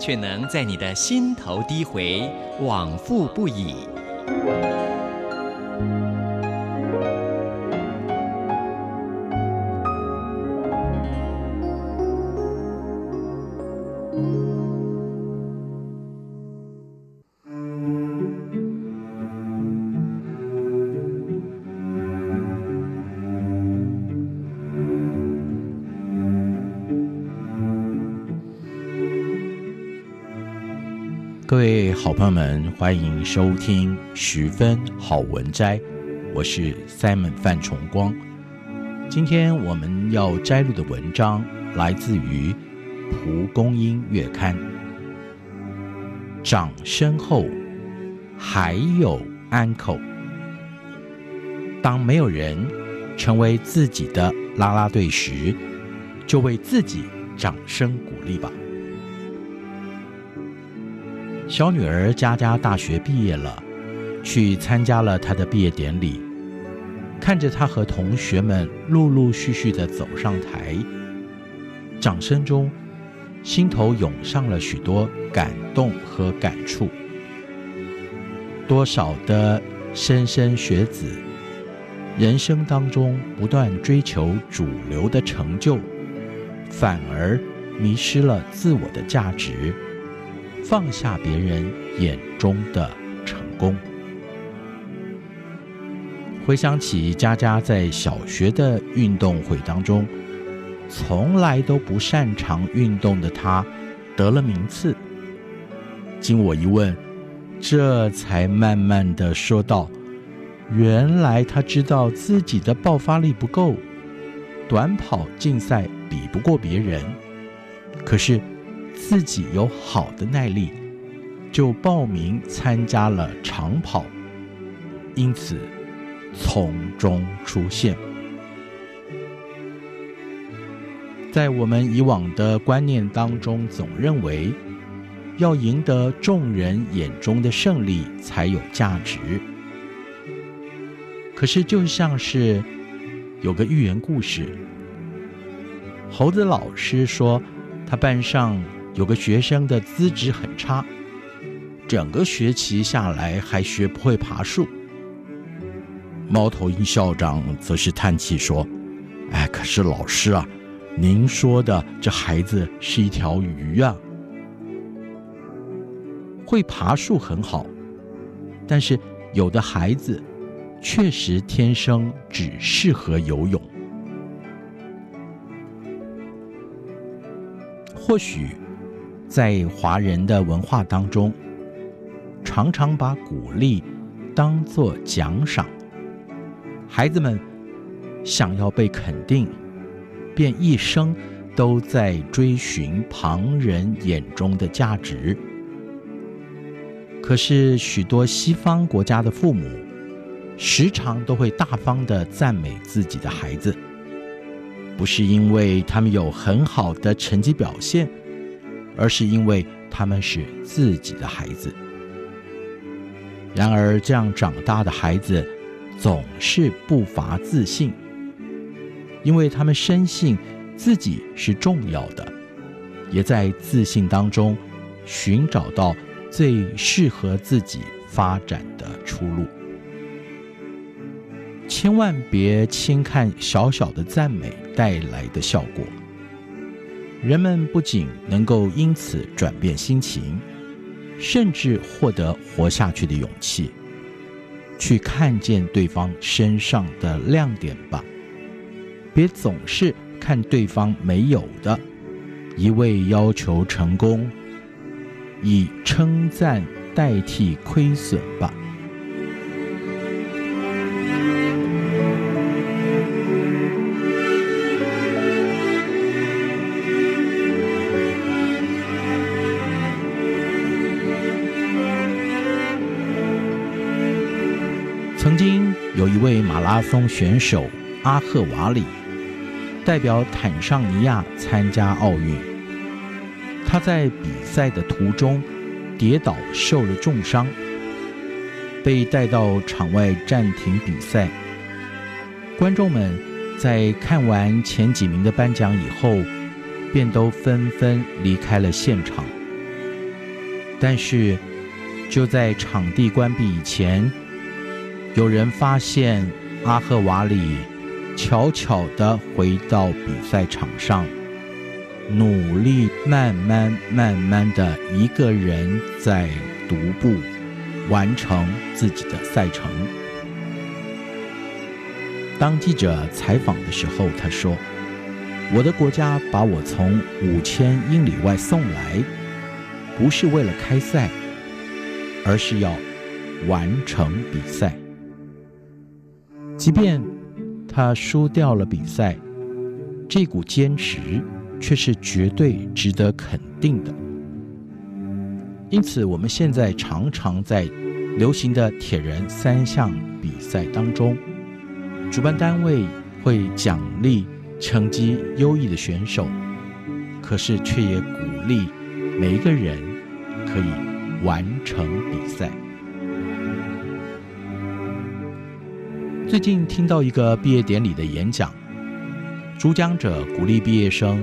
却能在你的心头低回，往复不已。各位好朋友们，欢迎收听十分好文摘，我是 Simon 范崇光。今天我们要摘录的文章来自于《蒲公英月刊》。掌声后还有安可。当没有人成为自己的啦啦队时，就为自己掌声鼓励吧。小女儿佳佳大学毕业了，去参加了她的毕业典礼。看着她和同学们陆陆续续地走上台，掌声中，心头涌上了许多感动和感触。多少的莘莘学子，人生当中不断追求主流的成就，反而迷失了自我的价值。放下别人眼中的成功。回想起佳佳在小学的运动会当中，从来都不擅长运动的她得了名次。经我一问，这才慢慢的说道：“原来她知道自己的爆发力不够，短跑竞赛比不过别人，可是。”自己有好的耐力，就报名参加了长跑，因此从中出现。在我们以往的观念当中，总认为要赢得众人眼中的胜利才有价值。可是，就像是有个寓言故事，猴子老师说，他班上。有个学生的资质很差，整个学期下来还学不会爬树。猫头鹰校长则是叹气说：“哎，可是老师啊，您说的这孩子是一条鱼啊，会爬树很好，但是有的孩子确实天生只适合游泳，或许。”在华人的文化当中，常常把鼓励当作奖赏。孩子们想要被肯定，便一生都在追寻旁人眼中的价值。可是许多西方国家的父母，时常都会大方地赞美自己的孩子，不是因为他们有很好的成绩表现。而是因为他们是自己的孩子。然而，这样长大的孩子总是不乏自信，因为他们深信自己是重要的，也在自信当中寻找到最适合自己发展的出路。千万别轻看小小的赞美带来的效果。人们不仅能够因此转变心情，甚至获得活下去的勇气。去看见对方身上的亮点吧，别总是看对方没有的，一味要求成功，以称赞代替亏损吧。马拉松选手阿赫瓦里，代表坦尚尼亚参加奥运。他在比赛的途中跌倒，受了重伤，被带到场外暂停比赛。观众们在看完前几名的颁奖以后，便都纷纷离开了现场。但是，就在场地关闭以前，有人发现阿赫瓦里悄悄地回到比赛场上，努力慢慢慢慢地一个人在独步完成自己的赛程。当记者采访的时候，他说：“我的国家把我从五千英里外送来，不是为了开赛，而是要完成比赛。即便他输掉了比赛，这股坚持却是绝对值得肯定的。因此，我们现在常常在流行的铁人三项比赛当中。”主办单位会奖励成绩优异的选手，可是却也鼓励每一个人可以完成比赛。最近听到一个毕业典礼的演讲，主讲者鼓励毕业生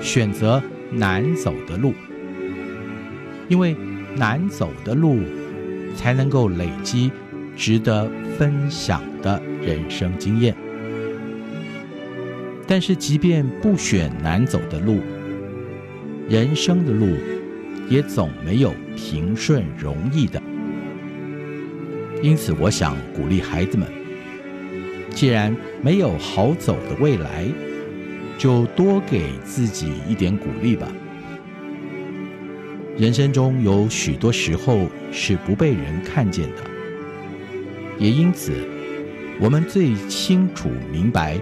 选择难走的路，因为难走的路才能够累积值得分享的人生经验，但是即便不选难走的路，人生的路也总没有平顺容易的。因此，我想鼓励孩子们，既然没有好走的未来，就多给自己一点鼓励吧。人生中有许多时候是不被人看见的，也因此。我们最清楚明白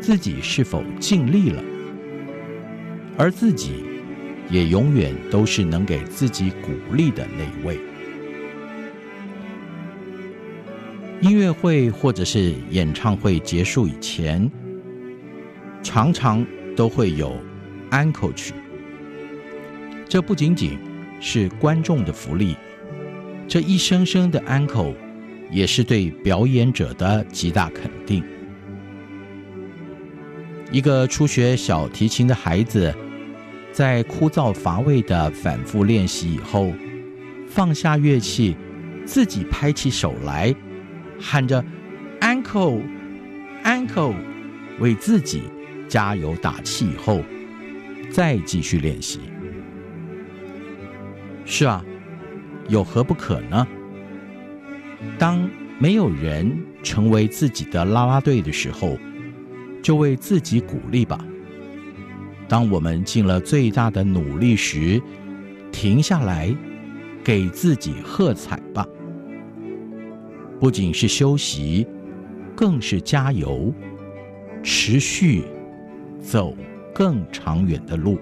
自己是否尽力了，而自己也永远都是能给自己鼓励的那一位。音乐会或者是演唱会结束以前，常常都会有安可曲。这不仅仅是观众的福利，这一声声的安可。也是对表演者的极大肯定。一个初学小提琴的孩子，在枯燥乏味的反复练习以后，放下乐器，自己拍起手来，喊着 “Uncle, Uncle”，为自己加油打气以后，再继续练习。是啊，有何不可呢？当没有人成为自己的啦啦队的时候，就为自己鼓励吧。当我们尽了最大的努力时，停下来，给自己喝彩吧。不仅是休息，更是加油，持续走更长远的路。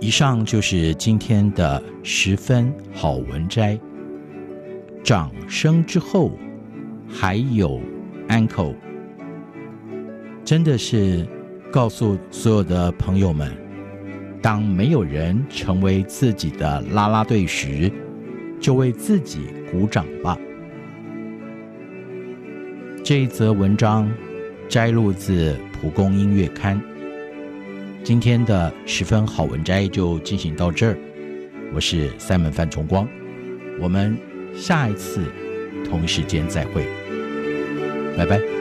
以上就是今天的十分好文摘。掌声之后，还有安可，真的是告诉所有的朋友们：当没有人成为自己的啦啦队时，就为自己鼓掌吧。这一则文章摘录自《蒲公英月刊》。今天的十分好文摘就进行到这儿，我是三门范崇光，我们下一次同时间再会，拜拜。